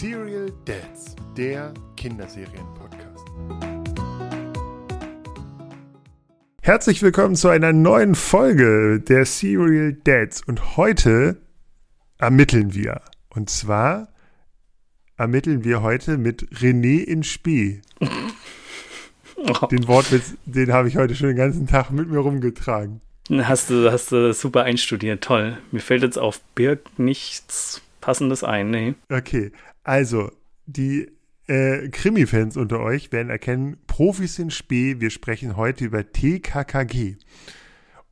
Serial Dads, der Kinderserien-Podcast. Herzlich willkommen zu einer neuen Folge der Serial Dads. Und heute ermitteln wir. Und zwar ermitteln wir heute mit René in Spee. Den Wortwitz, den habe ich heute schon den ganzen Tag mit mir rumgetragen. Hast du, hast du super einstudiert, toll. Mir fällt jetzt auf Birk nichts Passendes ein, nee. Okay, also die äh, Krimi-Fans unter euch werden erkennen, Profis in Spee, wir sprechen heute über TKKG.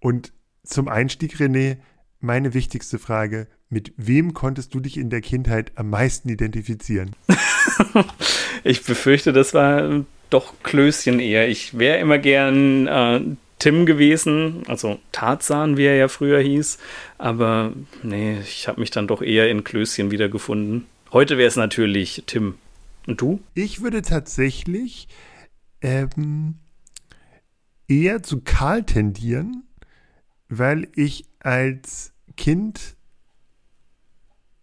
Und zum Einstieg, René, meine wichtigste Frage, mit wem konntest du dich in der Kindheit am meisten identifizieren? ich befürchte, das war doch Klößchen eher. Ich wäre immer gern äh, Tim gewesen, also Tarzan, wie er ja früher hieß. Aber nee, ich habe mich dann doch eher in Klößchen wiedergefunden. Heute wäre es natürlich Tim. Und du? Ich würde tatsächlich ähm, eher zu Karl tendieren, weil ich als Kind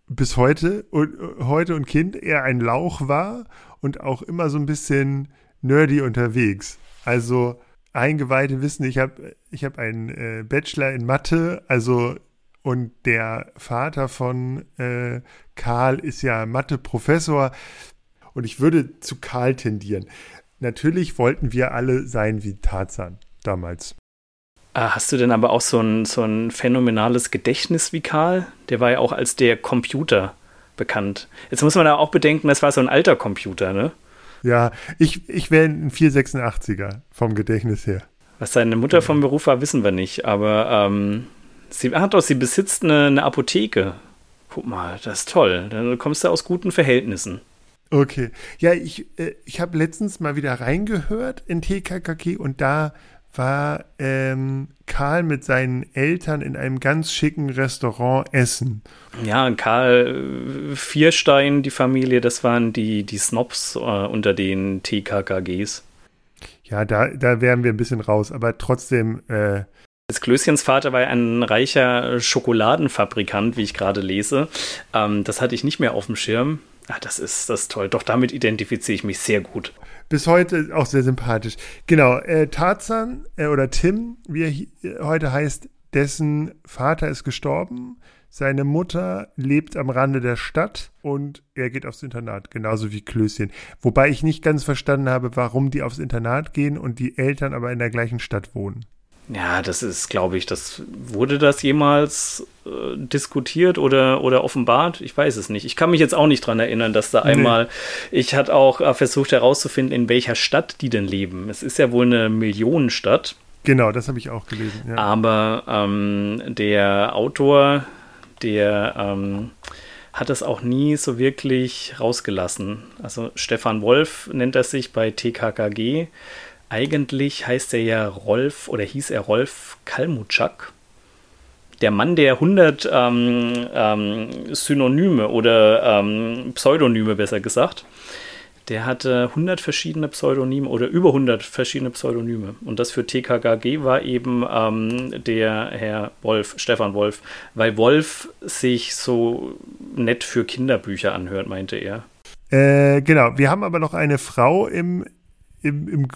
bis heute und heute und Kind eher ein Lauch war und auch immer so ein bisschen nerdy unterwegs. Also Eingeweihte wissen, ich habe ich hab einen äh, Bachelor in Mathe, also und der Vater von äh, Karl ist ja Mathe-Professor und ich würde zu Karl tendieren. Natürlich wollten wir alle sein wie Tarzan damals. Ah, hast du denn aber auch so ein, so ein phänomenales Gedächtnis wie Karl? Der war ja auch als der Computer bekannt. Jetzt muss man da auch bedenken, das war so ein alter Computer, ne? Ja, ich, ich wäre ein 486er vom Gedächtnis her. Was seine Mutter vom Beruf war, wissen wir nicht. Aber ähm, sie hat doch, sie besitzt eine, eine Apotheke. Guck mal, das ist toll. Dann kommst du aus guten Verhältnissen. Okay. Ja, ich, äh, ich habe letztens mal wieder reingehört in TKKG und da war ähm, Karl mit seinen Eltern in einem ganz schicken Restaurant essen. Ja, Karl äh, Vierstein, die Familie, das waren die, die Snobs äh, unter den TKKGs. Ja, da, da wären wir ein bisschen raus, aber trotzdem. Äh das Klößchens Vater war ein reicher Schokoladenfabrikant, wie ich gerade lese. Ähm, das hatte ich nicht mehr auf dem Schirm. Ah, das ist das ist toll. Doch damit identifiziere ich mich sehr gut bis heute auch sehr sympathisch. Genau, äh, Tarzan äh, oder Tim, wie er hi- heute heißt, dessen Vater ist gestorben. Seine Mutter lebt am Rande der Stadt und er geht aufs Internat, genauso wie Klößchen. Wobei ich nicht ganz verstanden habe, warum die aufs Internat gehen und die Eltern aber in der gleichen Stadt wohnen. Ja, das ist, glaube ich, das wurde das jemals äh, diskutiert oder, oder offenbart? Ich weiß es nicht. Ich kann mich jetzt auch nicht dran erinnern, dass da Nee. einmal, ich hatte auch äh, versucht herauszufinden, in welcher Stadt die denn leben. Es ist ja wohl eine Millionenstadt, Genau, das habe ich auch gelesen. Ja. aber ähm, der Autor, der ähm, hat das auch nie so wirklich rausgelassen. Also Stefan Wolf nennt er sich bei TKKG. Eigentlich heißt er ja Rolf oder hieß er Rolf Kalmutschak. Der Mann, der 100 ähm, ähm, Synonyme oder ähm, Pseudonyme besser gesagt, der hatte 100 verschiedene Pseudonyme oder über 100 verschiedene Pseudonyme. Und das für TKKG war eben ähm, der Herr Wolf, Stefan Wolf, weil Wolf sich so nett für Kinderbücher anhört, meinte er. Äh, genau, wir haben aber noch eine Frau im, im, im,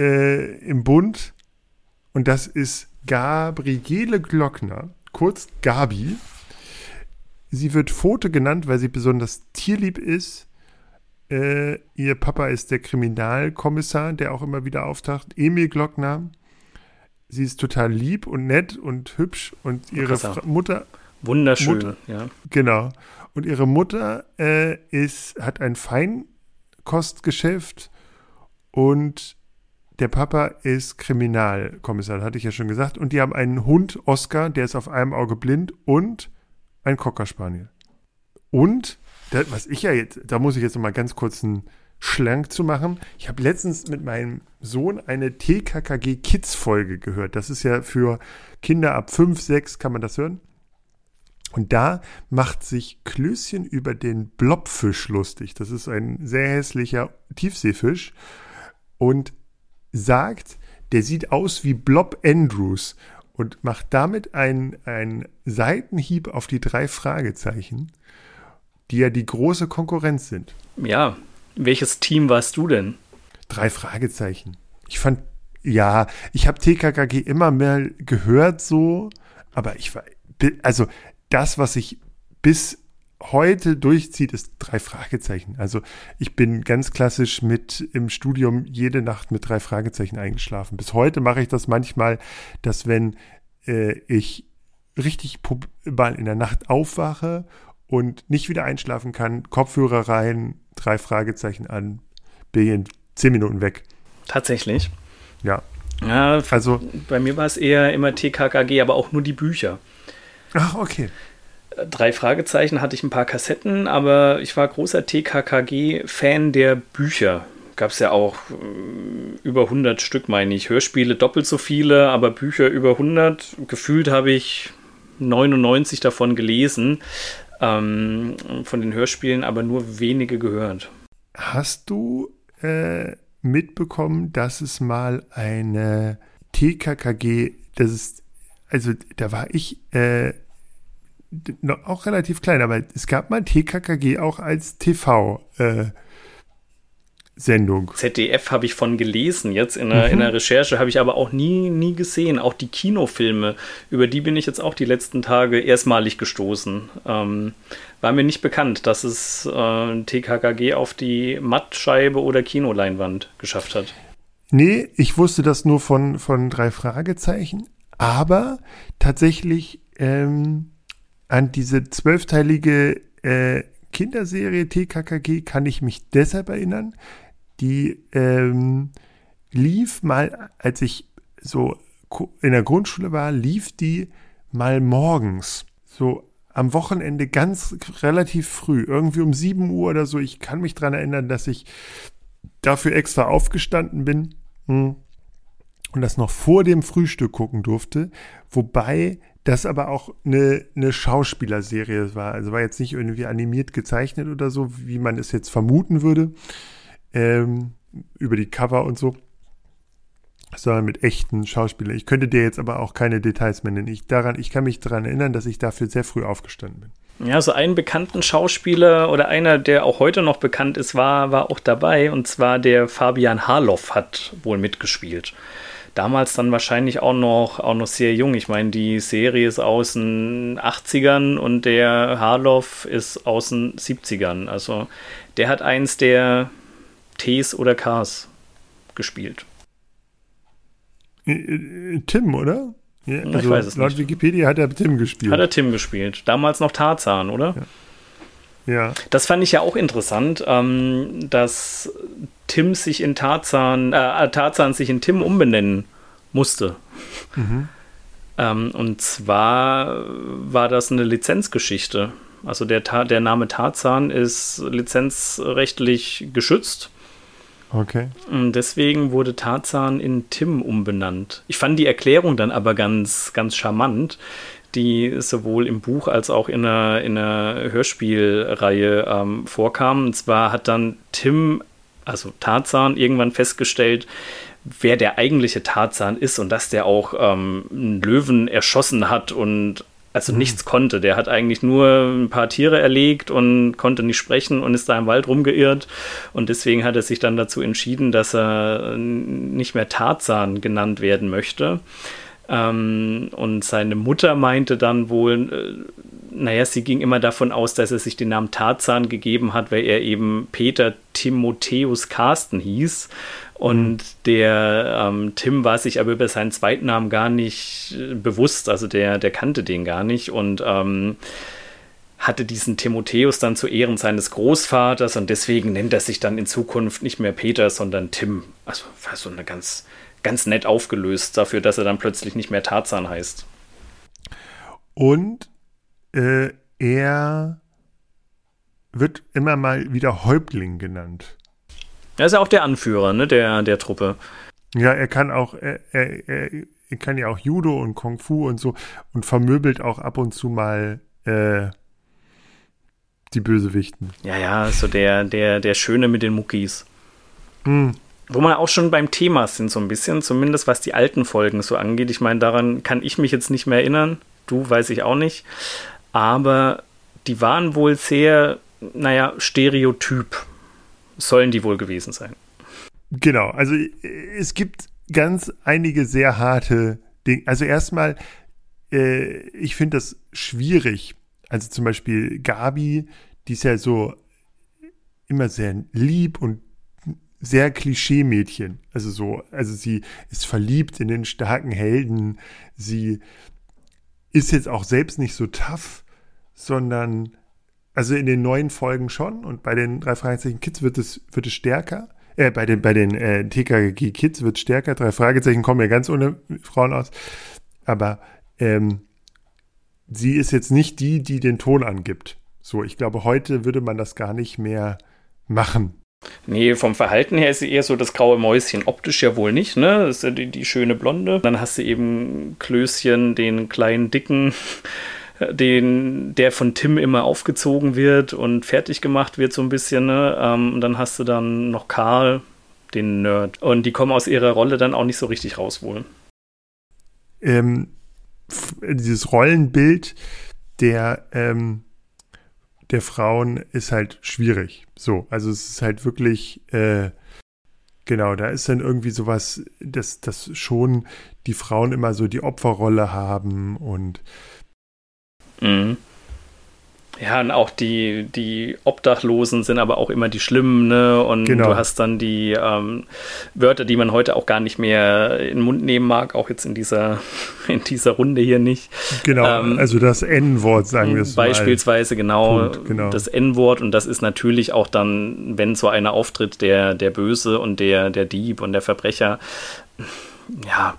äh, im Bund und das ist Gabriele Glockner, kurz Gabi. Sie wird Pfote genannt, weil sie besonders tierlieb ist. Äh, ihr Papa ist der Kriminalkommissar, der auch immer wieder auftaucht, Emil Glockner. Sie ist total lieb und nett und hübsch und ihre. Fra Mutter, Wunderschön, Mutter- ja. Genau. Und ihre Mutter äh, ist, hat ein Feinkostgeschäft und der Papa ist Kriminalkommissar, hatte ich ja schon gesagt. Und die haben einen Hund, Oscar, der ist auf einem Auge blind und ein Cocker Spaniel. Und, das, was ich ja jetzt, da muss ich jetzt noch mal ganz kurz einen Schlank zu machen. Ich habe letztens mit meinem Sohn eine TKKG Kids Folge gehört. Das ist ja für Kinder ab 5, 6 kann man das hören. Und da macht sich Klößchen über den Blobfisch lustig. Das ist ein sehr hässlicher Tiefseefisch. Und sagt, der sieht aus wie Blob Andrews und macht damit einen, einen Seitenhieb auf die drei Fragezeichen. die ja die große Konkurrenz sind. Ja, welches Team warst du denn? Drei Fragezeichen. Ich fand, ja, ich habe TKKG immer mehr gehört so, aber ich war, also das, was ich bis heute durchzieht, ist drei Fragezeichen. Also ich bin ganz klassisch mit im Studium jede Nacht mit drei Fragezeichen eingeschlafen. Bis heute mache ich das manchmal, dass wenn äh, ich richtig mal in der Nacht aufwache und nicht wieder einschlafen kann, Kopfhörer rein, drei Fragezeichen an, bin in zehn Minuten weg. Tatsächlich. Ja. ja also bei mir war es eher immer TKKG, aber auch nur die Bücher. Ach, okay. Drei Fragezeichen hatte ich ein paar Kassetten, aber ich war großer TKKG-Fan der Bücher. Gab es ja auch äh, über 100 Stück, meine ich. Hörspiele doppelt so viele, aber Bücher über 100. Gefühlt habe ich 99 davon gelesen, ähm, von den Hörspielen, aber nur wenige gehört. Hast du äh, mitbekommen, dass es mal eine TKKG, das ist, also da war ich äh, auch relativ klein, aber es gab mal TKKG auch als TV. Äh, Sendung. ZDF habe ich von gelesen, jetzt in der, mhm. in der Recherche habe ich aber auch nie, nie gesehen. Auch die Kinofilme, über die bin ich jetzt auch die letzten Tage erstmalig gestoßen. Ähm, war mir nicht bekannt, dass es äh, TKKG auf die Mattscheibe oder Kinoleinwand geschafft hat. Nee, ich wusste das nur von, von drei Fragezeichen, aber tatsächlich ähm, an diese zwölfteilige äh, Kinderserie TKKG kann ich mich deshalb erinnern. Die ähm, lief mal, als ich so in der Grundschule war, lief die mal morgens. So am Wochenende ganz relativ früh, irgendwie um 7 Uhr oder so. Ich kann mich daran erinnern, dass ich dafür extra aufgestanden bin hm, und das noch vor dem Frühstück gucken durfte. Wobei das aber auch eine, eine Schauspielerserie war. Also war jetzt nicht irgendwie animiert gezeichnet oder so, wie man es jetzt vermuten würde, ähm, über die Cover und so, sondern mit echten Schauspielern. Ich könnte dir jetzt aber auch keine Details mehr nennen. Ich, daran, ich kann mich daran erinnern, dass ich dafür sehr früh aufgestanden bin. Ja, so einen bekannten Schauspieler oder einer, der auch heute noch bekannt ist, war, war auch dabei. Und zwar der Fabian Harloff hat wohl mitgespielt damals dann wahrscheinlich auch noch, auch noch sehr jung. Ich meine, die Serie ist aus den 80ern und der Harloff ist aus den 70ern. Also der hat eins der Ts oder Ks gespielt. Äh, äh, Tim, oder? Ja, also ich weiß es laut nicht. Wikipedia hat er Tim gespielt. Hat er Tim gespielt. Damals noch Tarzan, oder? Ja. Ja. Das fand ich ja auch interessant, ähm, dass Tim sich in Tarzan, äh, Tarzan sich in Tim umbenennen musste. Mhm. Ähm, und zwar war das eine Lizenzgeschichte. Also der, der Name Tarzan ist lizenzrechtlich geschützt. Okay. Und deswegen wurde Tarzan in Tim umbenannt. Ich fand die Erklärung dann aber ganz, ganz charmant die sowohl im Buch als auch in einer, in einer Hörspielreihe ähm, vorkam. Und zwar hat dann Tim, also Tarzan, irgendwann festgestellt, wer der eigentliche Tarzan ist und dass der auch ähm, einen Löwen erschossen hat und also mhm. nichts konnte. Der hat eigentlich nur ein paar Tiere erlegt und konnte nicht sprechen und ist da im Wald rumgeirrt. Und deswegen hat er sich dann dazu entschieden, dass er nicht mehr Tarzan genannt werden möchte. Ähm, und seine Mutter meinte dann wohl, äh, naja, sie ging immer davon aus, dass er sich den Namen Tarzan gegeben hat, weil er eben Peter Timotheus Carsten hieß. Und mhm. der ähm, Tim war sich aber über seinen zweiten Namen gar nicht äh, bewusst, also der, der kannte den gar nicht und ähm, hatte diesen Timotheus dann zu Ehren seines Großvaters und deswegen nennt er sich dann in Zukunft nicht mehr Peter, sondern Tim. Also war so eine ganz ganz nett aufgelöst dafür, dass er dann plötzlich nicht mehr Tarzan heißt. Und äh, er wird immer mal wieder Häuptling genannt. Er ist ja auch der Anführer ne, der, der Truppe. Ja, er kann auch, er, er, er kann ja auch Judo und Kung Fu und so und vermöbelt auch ab und zu mal äh, die Bösewichten. Ja, ja, so der, der, der Schöne mit den Muckis. Hm, wo wir auch schon beim Thema sind, so ein bisschen, zumindest was die alten Folgen so angeht. Ich meine, daran kann ich mich jetzt nicht mehr erinnern. Du weiß ich auch nicht. Aber die waren wohl sehr naja, Stereotyp sollen die wohl gewesen sein. Genau, also es gibt ganz einige sehr harte Dinge. Also erstmal, äh, ich finde das schwierig. Also zum Beispiel Gabi, die ist ja so immer sehr lieb und sehr Klischee-Mädchen. Also so, also sie ist verliebt in den starken Helden. Sie ist jetzt auch selbst nicht so tough, sondern also in den neuen Folgen schon und bei den drei Fragezeichen Kids wird es, wird es stärker. Äh, bei den, bei den äh, TKG Kids wird es stärker. Drei Fragezeichen kommen ja ganz ohne Frauen aus. Aber ähm, sie ist jetzt nicht die, die den Ton angibt. So, ich glaube, heute würde man das gar nicht mehr machen. Nee, vom Verhalten her ist sie eher so das graue Mäuschen. Optisch ja wohl nicht, ne? Das ist ja die, die schöne Blonde. Dann hast du eben Klößchen, den kleinen Dicken, den, der von Tim immer aufgezogen wird und fertig gemacht wird, so ein bisschen, ne? Ähm, und dann hast du dann noch Karl, den Nerd. Und die kommen aus ihrer Rolle dann auch nicht so richtig raus wohl. Ähm, dieses Rollenbild der ähm, der Frauen ist halt schwierig. So, also es ist halt wirklich, äh, genau, da ist dann irgendwie sowas, dass, dass schon die Frauen immer so die Opferrolle haben und mhm. Ja, und auch die, die Obdachlosen sind aber auch immer die Schlimmen, ne? Und genau. du hast dann die ähm, Wörter, die man heute auch gar nicht mehr in den Mund nehmen mag, auch jetzt in dieser, in dieser Runde hier nicht. Genau, ähm, also das N-Wort, sagen wir es Beispielsweise, genau, genau, das N-Wort. Und das ist natürlich auch dann, wenn so einer auftritt, der, der Böse und der, der Dieb und der Verbrecher, ja,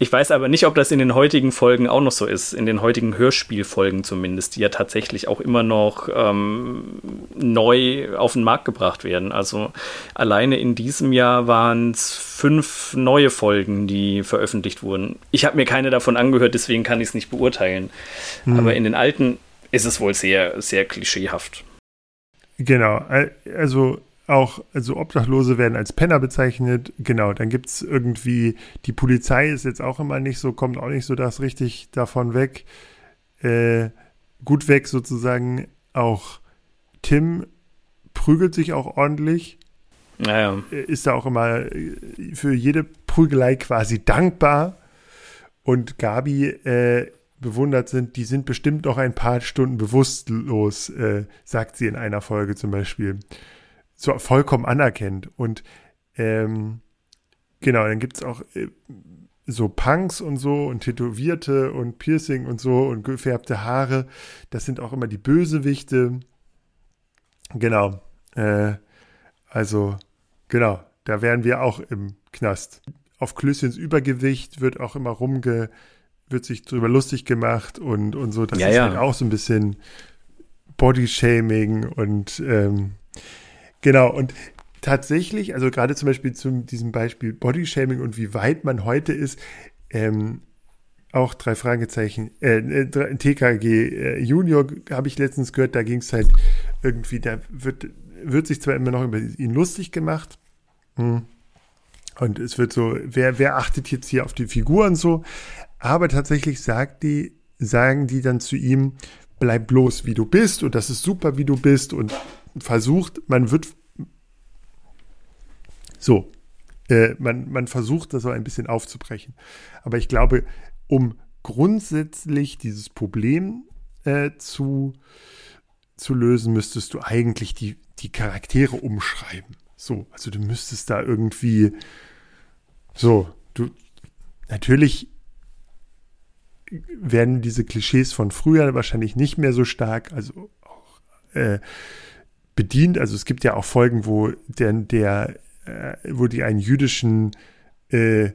ich weiß aber nicht, ob das in den heutigen Folgen auch noch so ist, in den heutigen Hörspielfolgen zumindest, die ja tatsächlich auch immer noch ähm, neu auf den Markt gebracht werden. Also alleine in diesem Jahr waren es fünf neue Folgen, die veröffentlicht wurden. Ich habe mir keine davon angehört, deswegen kann ich es nicht beurteilen. Hm. Aber in den alten ist es wohl sehr, sehr klischeehaft. Genau, also auch, also Obdachlose werden als Penner bezeichnet. Genau, dann gibt es irgendwie, die Polizei ist jetzt auch immer nicht so, kommt auch nicht so das richtig davon weg. Äh, gut weg sozusagen. Auch Tim prügelt sich auch ordentlich. Naja. Ist da auch immer äh, für jede Prügelei quasi dankbar. Und Gabi äh, bewundert sind, die sind bestimmt noch ein paar Stunden bewusstlos, äh, sagt sie in einer Folge zum Beispiel so vollkommen anerkennt. Und ähm, genau, dann gibt es auch äh, so Punks und so und Tätowierte und Piercing und so und gefärbte Haare. Das sind auch immer die Bösewichte. Genau. Äh, also, genau, da wären wir auch im Knast. Auf Klößchens Übergewicht wird auch immer rumge, wird sich drüber lustig gemacht und, und so. Das ja, ist ja. halt auch so ein bisschen Bodyshaming und ähm, Genau, und tatsächlich, also gerade zum Beispiel zu diesem Beispiel Bodyshaming und wie weit man heute ist, ähm, auch drei Fragezeichen, äh, äh TKG äh, Junior habe ich letztens gehört, da ging es halt irgendwie, da wird, wird sich zwar immer noch über ihn lustig gemacht, hm. und es wird so, wer, wer achtet jetzt hier auf die Figuren so, aber tatsächlich sagt die, sagen die dann zu ihm, bleib bloß wie du bist und das ist super, wie du bist und versucht, man wird so, äh, man, man versucht das so ein bisschen aufzubrechen. Aber ich glaube, um grundsätzlich dieses Problem äh, zu, zu lösen, müsstest du eigentlich die, die Charaktere umschreiben. So, also du müsstest da irgendwie so, du natürlich werden diese Klischees von früher wahrscheinlich nicht mehr so stark, also auch äh, bedient. Also es gibt ja auch Folgen, wo der, der äh, wo die einen jüdischen äh,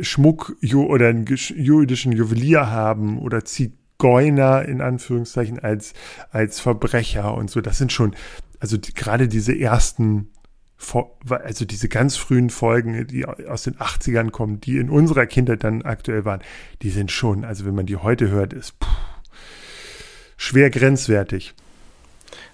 Schmuck oder einen jüdischen Juwelier haben oder Zigeuner in Anführungszeichen als, als Verbrecher und so. Das sind schon, also die, gerade diese ersten, also diese ganz frühen Folgen, die aus den 80ern kommen, die in unserer Kindheit dann aktuell waren, die sind schon, also wenn man die heute hört, ist pff, schwer grenzwertig.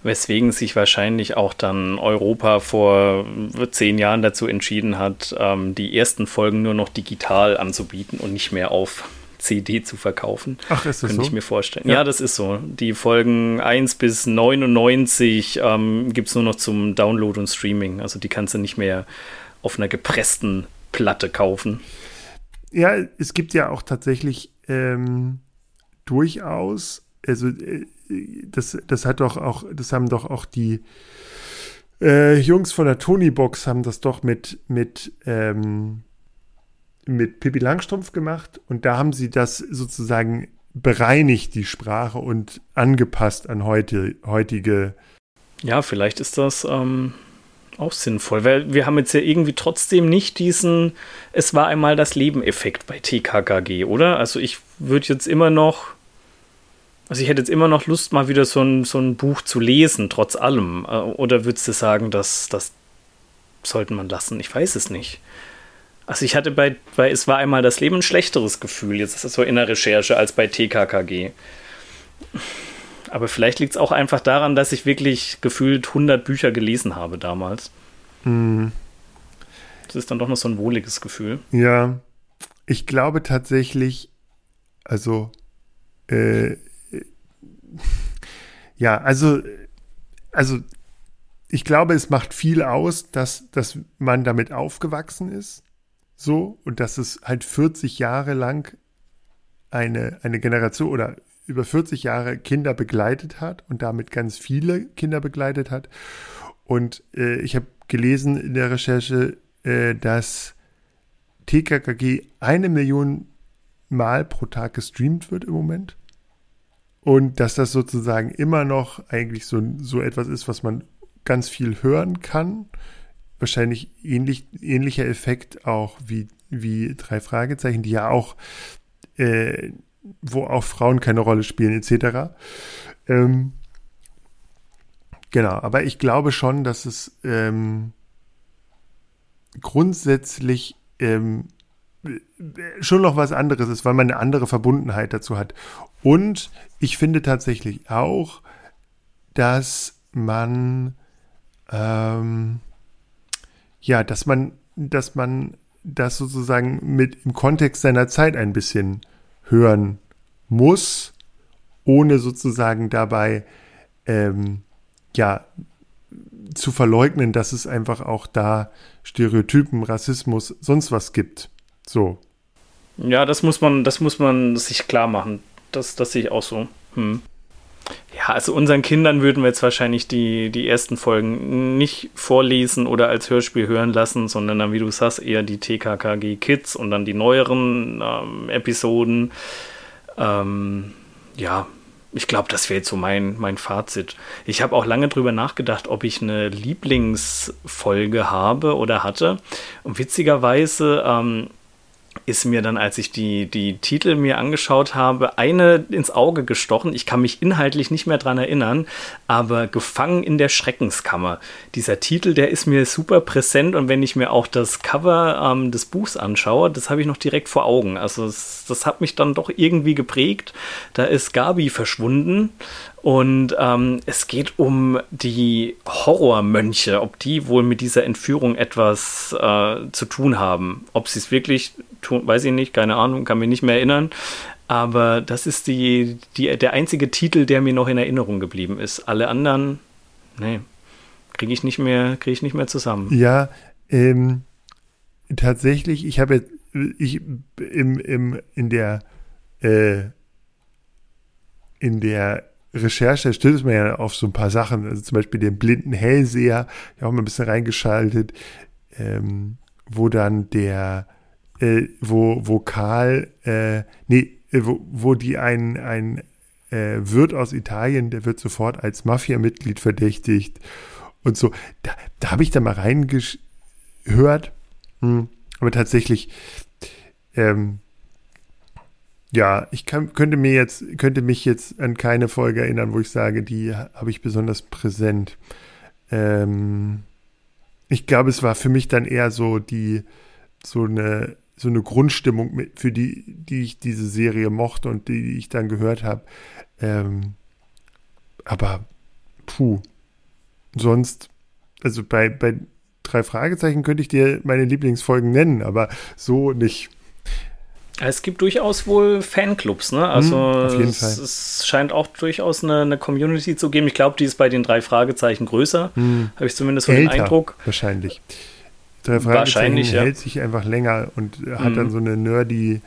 Weswegen sich wahrscheinlich auch dann Europa vor zehn Jahren dazu entschieden hat, ähm, die ersten Folgen nur noch digital anzubieten und nicht mehr auf CD zu verkaufen. Ach, ist das Könnte so? ich mir vorstellen. Ja. ja. das ist so. Die Folgen 1 bis 99 ähm, gibt es nur noch zum Download und Streaming. Also die kannst du nicht mehr auf einer gepressten Platte kaufen. Ja, es gibt ja auch tatsächlich ähm, durchaus, also äh, das, das hat doch auch, das haben doch auch die äh, Jungs von der Tony Box haben das doch mit, mit, ähm, mit Pippi Langstrumpf gemacht und da haben sie das sozusagen bereinigt, die Sprache und angepasst an heute, heutige. Ja, vielleicht ist das ähm, auch sinnvoll, weil wir haben jetzt ja irgendwie trotzdem nicht diesen Es war einmal das Leben-Effekt bei TKKG, oder? Also ich würde jetzt immer noch also ich hätte jetzt immer noch Lust, mal wieder so ein, so ein Buch zu lesen, trotz allem. Äh, oder würdest du sagen, dass das sollte man lassen? Ich weiß es nicht. Also ich hatte bei, bei Es war einmal das Leben ein schlechteres Gefühl, jetzt ist das so in der Recherche, als bei TKKG. Aber vielleicht liegt es auch einfach daran, dass ich wirklich gefühlt 100 Bücher gelesen habe damals. Mhm. Das ist dann doch noch so ein wohliges Gefühl. Ja, ich glaube tatsächlich, also äh, ja, also, also ich glaube, es macht viel aus, dass, dass man damit aufgewachsen ist. So, und dass es halt 40 Jahre lang eine, eine Generation oder über 40 Jahre Kinder begleitet hat und damit ganz viele Kinder begleitet hat. Und äh, ich habe gelesen in der Recherche, äh, dass TKKG eine Million Mal pro Tag gestreamt wird im Moment. Und dass das sozusagen immer noch eigentlich so, so etwas ist, was man ganz viel hören kann. Wahrscheinlich ähnlich, ähnlicher Effekt auch wie, wie drei Fragezeichen, die ja auch, äh, wo auch Frauen keine Rolle spielen, etc. Ähm, genau, aber ich glaube schon, dass es ähm, grundsätzlich ähm, schon noch was anderes ist, weil man eine andere Verbundenheit dazu hat. Und ich finde tatsächlich auch, dass man ähm, ja, dass man, dass man das sozusagen mit im Kontext seiner Zeit ein bisschen hören muss, ohne sozusagen dabei ähm, ja zu verleugnen, dass es einfach auch da Stereotypen, Rassismus, sonst was gibt. So. Ja, das muss man, das muss man sich klar machen. Das, das sehe ich auch so. Hm. Ja, also unseren Kindern würden wir jetzt wahrscheinlich die, die ersten Folgen nicht vorlesen oder als Hörspiel hören lassen, sondern dann, wie du sagst, eher die TKKG Kids und dann die neueren ähm, Episoden. Ähm, ja, ich glaube, das wäre jetzt so mein, mein Fazit. Ich habe auch lange drüber nachgedacht, ob ich eine Lieblingsfolge habe oder hatte. Und witzigerweise ähm, ist mir dann, als ich die, die Titel mir angeschaut habe, eine ins Auge gestochen. Ich kann mich inhaltlich nicht mehr dran erinnern, aber Gefangen in der Schreckenskammer. Dieser Titel, der ist mir super präsent und wenn ich mir auch das Cover ähm, des Buchs anschaue, das habe ich noch direkt vor Augen. Also das, das hat mich dann doch irgendwie geprägt. Da ist Gabi verschwunden und ähm, es geht um die Horrormönche, ob die wohl mit dieser Entführung etwas äh, zu tun haben. Ob sie es wirklich tun, weiß ich nicht, keine Ahnung, kann mich nicht mehr erinnern. Aber das ist die, die, der einzige Titel, der mir noch in Erinnerung geblieben ist. Alle anderen, nee, kriege ich nicht mehr, kriege ich nicht mehr zusammen. Ja, ähm, tatsächlich, ich habe ich im, im, in der äh, in der Recherche stößt man ja auf so ein paar Sachen, also zum Beispiel den blinden Hellseher, ich auch mal ein bisschen reingeschaltet, ähm, wo dann der, äh, wo, wo Karl, äh, nee, äh, wo, wo die ein, ein äh, Wirt aus Italien, der wird sofort als Mafia-Mitglied verdächtigt und so. Da, da habe ich da mal reingehört, hm, aber tatsächlich, ähm, ja, ich kann, könnte mir jetzt, könnte mich jetzt an keine Folge erinnern, wo ich sage, die habe ich besonders präsent. Ähm, ich glaube, es war für mich dann eher so die, so eine, so eine Grundstimmung, mit, für die, die ich diese Serie mochte und die, die ich dann gehört habe. Ähm, aber, puh, sonst, also bei, bei drei Fragezeichen könnte ich dir meine Lieblingsfolgen nennen, aber so nicht. Es gibt durchaus wohl Fanclubs, ne? Also Hm, auf jeden es, Fall. es scheint auch durchaus eine, eine Community zu geben. Ich glaube, die ist bei den drei Fragezeichen größer. Habe ich zumindest so den Eindruck. wahrscheinlich. Drei Fragezeichen Wahrscheinlich, ja. hält sich einfach länger und hat Mhm. dann so eine nerdy,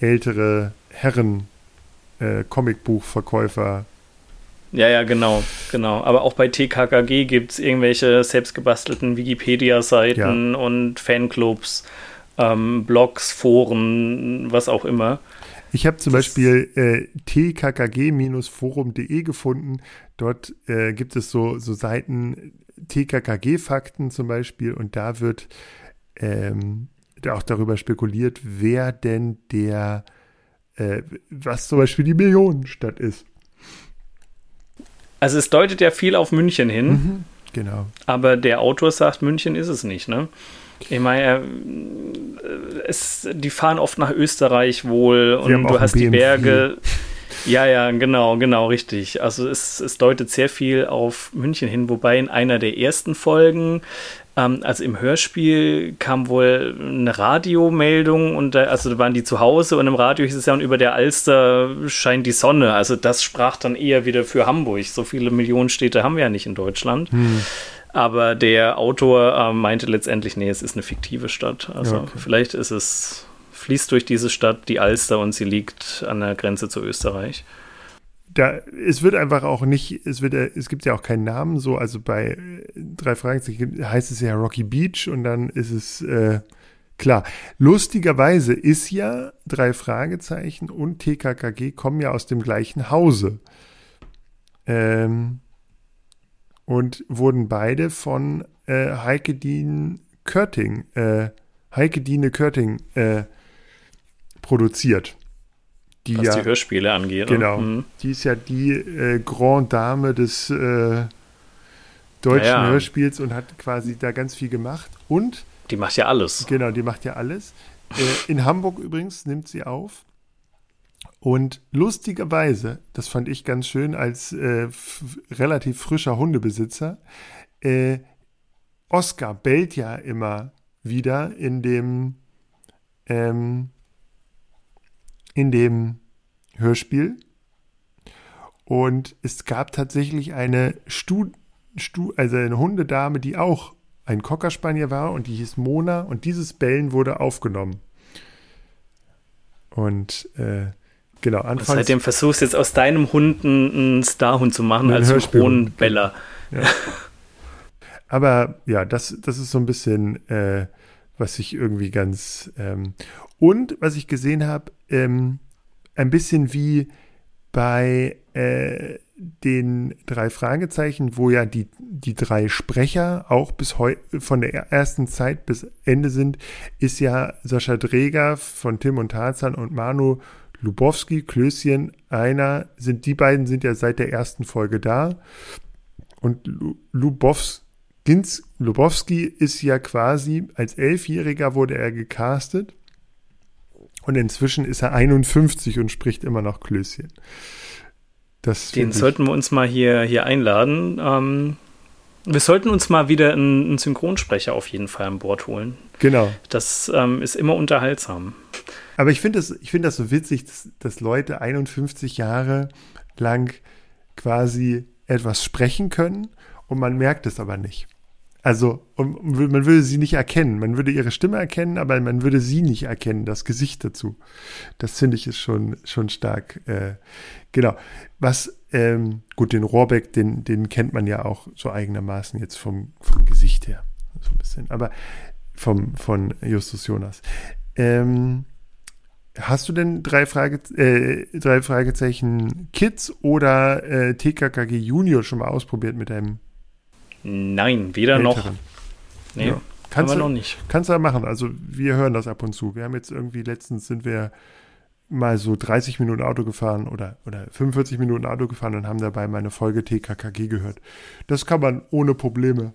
ältere Herren äh, Comicbuchverkäufer. Ja, ja, genau, genau. Aber auch bei TKKG gibt es irgendwelche selbstgebastelten Wikipedia-Seiten und Fanclubs, ähm, Blogs, Foren, was auch immer. Ich habe zum Das- Beispiel äh, tkkg-forum.de gefunden. Dort äh, gibt es so, so Seiten TKKG-Fakten zum Beispiel und da wird ähm, auch darüber spekuliert, wer denn der, äh, was zum Beispiel die Millionenstadt ist. Also es deutet ja viel auf München hin, Mhm. Genau. aber der Autor sagt, München ist es nicht, ne? Ich meine, er, es, die fahren oft nach Österreich wohl Sie und du hast die. Berge. Ja, ja, genau, genau, richtig. Also es, es deutet sehr viel auf München hin, wobei in einer der ersten Folgen, ähm, also im Hörspiel, kam wohl eine Radiomeldung und da, also da waren die zu Hause und im Radio hieß es ja, und über der Alster scheint die Sonne. Also das sprach dann eher wieder für Hamburg. So viele Millionenstädte haben wir ja nicht in Deutschland. Aber der Autor ähm, meinte letztendlich, nee, es ist eine fiktive Stadt. Also Okay. vielleicht ist es, fließt durch diese Stadt die Alster und sie liegt an der Grenze zu Österreich. Da, es wird einfach auch nicht, es wird, äh, es gibt ja auch keinen Namen, so, also bei äh, drei Fragezeichen heißt es ja Rocky Beach und dann ist es, äh, klar. Lustigerweise ist ja drei Fragezeichen und TKKG kommen ja aus dem gleichen Hause. Ähm, und wurden beide von äh, Heike Dien Körting, äh, Heike Diene Körting äh, produziert. Die was ja, die Hörspiele angeht. ne? Genau. Mhm. Die ist ja die äh, Grand Dame des äh, deutschen Ja, ja. Hörspiels und hat quasi da ganz viel gemacht. Und, Die macht ja alles. genau, die macht ja alles. Äh, in Hamburg übrigens nimmt sie auf. Und lustigerweise, das fand ich ganz schön als äh, relativ frischer Hundebesitzer, äh, Oscar bellt ja immer wieder in dem ähm, in dem Hörspiel. Und es gab tatsächlich eine Stu, Stu, also eine Hundedame, die auch ein Cocker Spaniel war und die hieß Mona und dieses Bellen wurde aufgenommen. Und äh, genau, Und anfangs seitdem versuchst du jetzt aus deinem Hund einen, Starhund zu machen als Synchronbeller. Aber ja, das, das ist so ein bisschen, äh, was ich irgendwie ganz. Ähm, und was ich gesehen habe, ähm, ein bisschen wie bei äh, den drei Fragezeichen, wo ja die, die drei Sprecher auch bis heu von der ersten Zeit bis Ende sind, ist ja Sascha Dreger von Tim und Tarzan und Manu Lubowski, Klößchen, einer, sind die beiden sind ja seit der ersten Folge da. Und Lu- Lubowski, Gins Lubowski ist ja quasi, als Elfjähriger wurde er gecastet. Und inzwischen ist er 51 und spricht immer noch Klößchen. Das Den sollten wir uns mal hier, hier einladen. Ähm, wir sollten uns mal wieder einen, einen Synchronsprecher auf jeden Fall an Bord holen. Genau. Das ähm, ist immer unterhaltsam. Aber ich finde das, ich finde das so witzig, dass, dass Leute 51 Jahre lang quasi etwas sprechen können und man merkt es aber nicht. Also, man würde sie nicht erkennen. Man würde ihre Stimme erkennen, aber man würde sie nicht erkennen, das Gesicht dazu. Das finde ich ist schon, schon stark. Äh, genau. Was, ähm, gut, den Rohrbeck, den, den kennt man ja auch so eigenermaßen jetzt vom, vom Gesicht her. So ein bisschen. Aber vom, von Justus Jonas. Ähm, Hast du denn drei, Frage, äh, drei Fragezeichen Kids oder äh, TKKG Junior schon mal ausprobiert mit deinem Nein, weder noch. älteren? Nee, Ja. Kannst du, noch nicht. kannst du ja machen. Also wir hören das ab und zu. Wir haben jetzt irgendwie letztens sind wir mal so 30 Minuten Auto gefahren oder, oder 45 Minuten Auto gefahren und haben dabei meine Folge TKKG gehört. Das kann man ohne Probleme.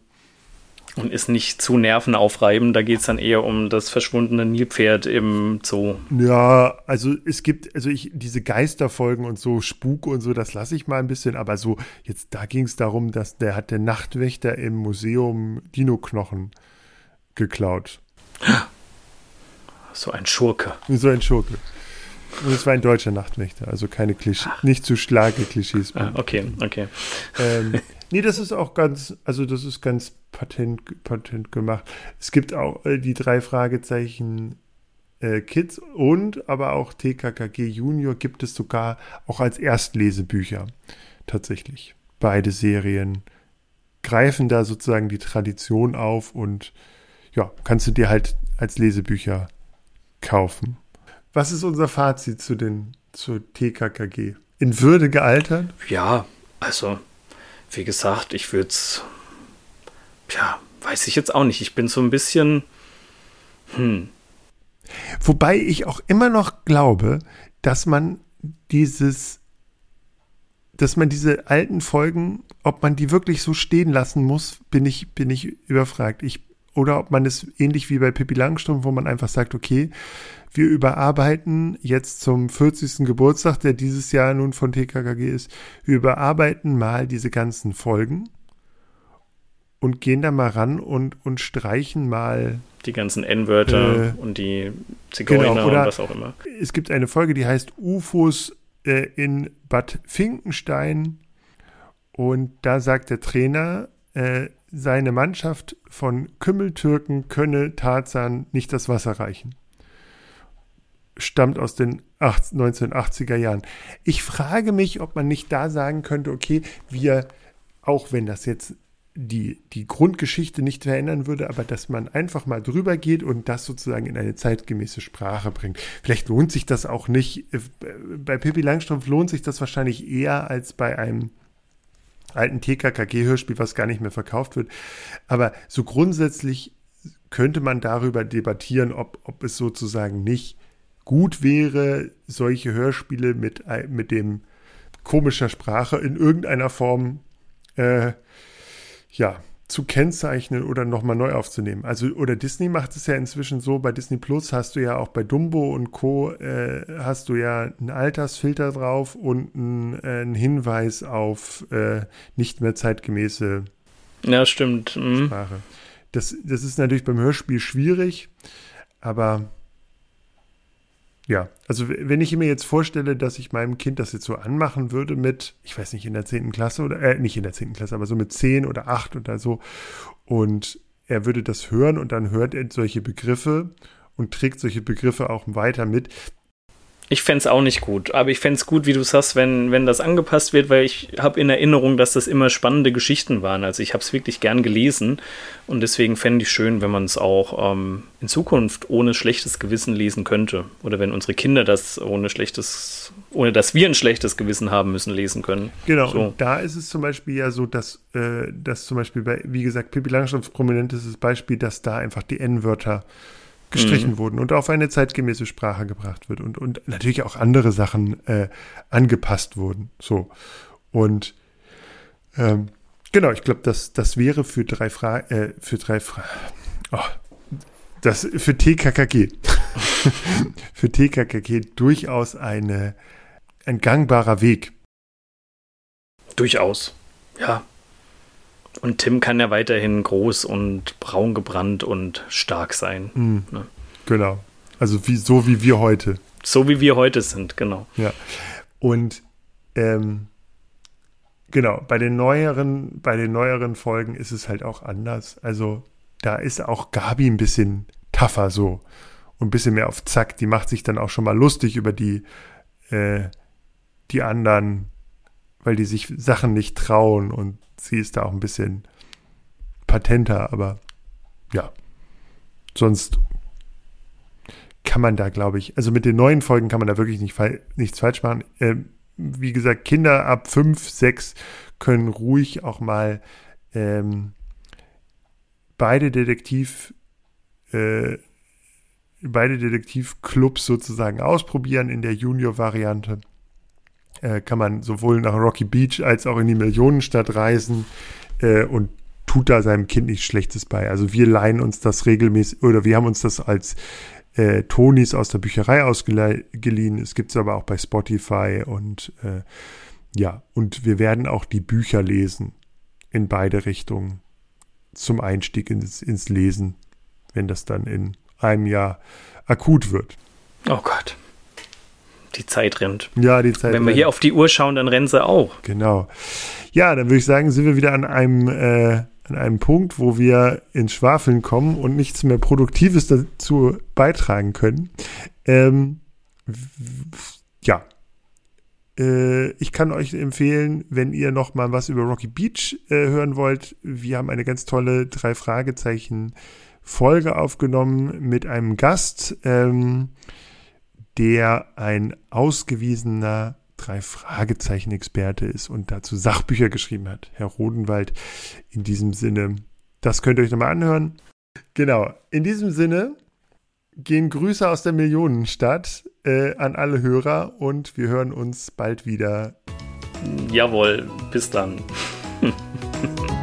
Und ist nicht zu nervenaufreibend. Da geht es dann eher um das verschwundene Nilpferd im Zoo. Ja, also es gibt, also ich, diese Geisterfolgen und so, Spuk und so, das lasse ich mal ein bisschen, aber so, jetzt da ging es darum, dass der hat der Nachtwächter im Museum Dino-Knochen geklaut. So ein Schurke. So ein Schurke. Und es war ein deutscher Nachtwächter, also keine Klischee, nicht zu starke Klischees. Ah, okay, okay. Ähm, nee, das ist auch ganz, also das ist ganz patent, patent gemacht. Es gibt auch äh, die drei Fragezeichen äh, Kids und aber auch TKKG Junior gibt es sogar auch als Erstlesebücher tatsächlich. Beide Serien greifen da sozusagen die Tradition auf und ja, kannst du dir halt als Lesebücher kaufen. Was ist unser Fazit zu den zur TKKG? In Würde gealtert? Ja, also wie gesagt, ich würde es, ja, weiß ich jetzt auch nicht. Ich bin so ein bisschen, hm. Wobei ich auch immer noch glaube, dass man dieses, dass man diese alten Folgen, ob man die wirklich so stehen lassen muss, bin ich, bin ich überfragt. Ich, oder ob man es ähnlich wie bei Pippi Langstrumpf, wo man einfach sagt, okay, wir überarbeiten jetzt zum 40. Geburtstag, der dieses Jahr nun von TKKG ist, wir überarbeiten mal diese ganzen Folgen und gehen da mal ran und, und streichen mal die ganzen N-Wörter äh, und die Zigeuner genau, und was auch immer. Es gibt eine Folge, die heißt UFOs äh, in Bad Finkenstein und da sagt der Trainer, äh, seine Mannschaft von Kümmeltürken könne Tarzan nicht das Wasser reichen stammt aus den 1980er Jahren. Ich frage mich, ob man nicht da sagen könnte, okay, wir, auch wenn das jetzt die, die Grundgeschichte nicht verändern würde, aber dass man einfach mal drüber geht und das sozusagen in eine zeitgemäße Sprache bringt. Vielleicht lohnt sich das auch nicht. Äh, bei Pippi Langstrumpf lohnt sich das wahrscheinlich eher als bei einem alten TKKG-Hörspiel, was gar nicht mehr verkauft wird. Aber so grundsätzlich könnte man darüber debattieren, ob, ob es sozusagen nicht gut wäre, solche Hörspiele mit, mit dem komischer Sprache in irgendeiner Form äh, ja, zu kennzeichnen oder nochmal neu aufzunehmen. Also, oder Disney macht es ja inzwischen so, bei Disney Plus hast du ja auch bei Dumbo und Co. Äh, hast du ja einen Altersfilter drauf und einen, äh, einen Hinweis auf äh, nicht mehr zeitgemäße ja, stimmt. Mhm. Sprache. Das, das ist natürlich beim Hörspiel schwierig, aber ja, also wenn ich mir jetzt vorstelle, dass ich meinem Kind das jetzt so anmachen würde mit, ich weiß nicht, in der 10. Klasse oder, äh, nicht in der 10. Klasse, aber so mit 10 oder 8 oder so und er würde das hören und dann hört er solche Begriffe und trägt solche Begriffe auch weiter mit, ich fände es auch nicht gut, aber ich fände es gut, wie du sagst, wenn, wenn das angepasst wird, weil ich habe in Erinnerung, dass das immer spannende Geschichten waren. Also ich habe es wirklich gern gelesen und deswegen fände ich schön, wenn man es auch ähm, in Zukunft ohne schlechtes Gewissen lesen könnte. Oder wenn unsere Kinder das ohne schlechtes, ohne dass wir ein schlechtes Gewissen haben müssen, lesen können. Genau, so. und da ist es zum Beispiel ja so, dass, äh, dass zum Beispiel bei, wie gesagt, Pippi Langstrumpfs prominentes Beispiel, dass da einfach die N-Wörter gestrichen mhm. wurden und auf eine zeitgemäße Sprache gebracht wird und, und natürlich auch andere Sachen äh, angepasst wurden. So. Und ähm, genau, ich glaube, das, das wäre für drei Fragen, äh, für drei Fragen, oh, das für TKKG, für TKKG durchaus eine, ein gangbarer Weg. Durchaus, ja. Und Tim kann ja weiterhin groß und braun gebrannt und stark sein. Mhm. Ne? Genau. Also wie, so wie wir heute. So wie wir heute sind, genau. Ja. Und ähm, genau, bei den neueren, bei den neueren Folgen ist es halt auch anders. Also da ist auch Gabi ein bisschen tougher so und ein bisschen mehr auf Zack. Die macht sich dann auch schon mal lustig über die, äh, die anderen, weil die sich Sachen nicht trauen und sie ist da auch ein bisschen patenter, aber ja, sonst kann man da, glaube ich, also mit den neuen Folgen kann man da wirklich nicht, nichts falsch machen. Äh, wie gesagt, Kinder ab fünf, sechs können ruhig auch mal ähm, beide Detektiv äh, beide Detektivclubs sozusagen ausprobieren in der Junior-Variante äh, kann man sowohl nach Rocky Beach als auch in die Millionenstadt reisen äh, und tut da seinem Kind nichts Schlechtes bei. Also wir leihen uns das regelmäßig oder wir haben uns das als äh, Tonis aus der Bücherei ausgeliehen. Es gibt es aber auch bei Spotify und äh, ja, und wir werden auch die Bücher lesen in beide Richtungen zum Einstieg ins, ins Lesen, wenn das dann in einem ja akut wird. Oh Gott. Die Zeit rennt. Ja, die Zeit Wenn wir rennt. hier auf die Uhr schauen, dann rennt sie auch. Genau. Ja, dann würde ich sagen, sind wir wieder an einem, äh, an einem Punkt, wo wir ins Schwafeln kommen und nichts mehr Produktives dazu beitragen können. Ähm, ja. Äh, ich kann euch empfehlen, wenn ihr noch mal was über Rocky Beach äh, hören wollt, wir haben eine ganz tolle drei Fragezeichen Folge aufgenommen mit einem Gast, ähm, der ein ausgewiesener drei Fragezeichen-Experte ist und dazu Sachbücher geschrieben hat. Herr Rodenwald, in diesem Sinne, das könnt ihr euch nochmal anhören. Genau, in diesem Sinne gehen Grüße aus der Millionenstadt äh, an alle Hörer und wir hören uns bald wieder. Jawohl, bis dann.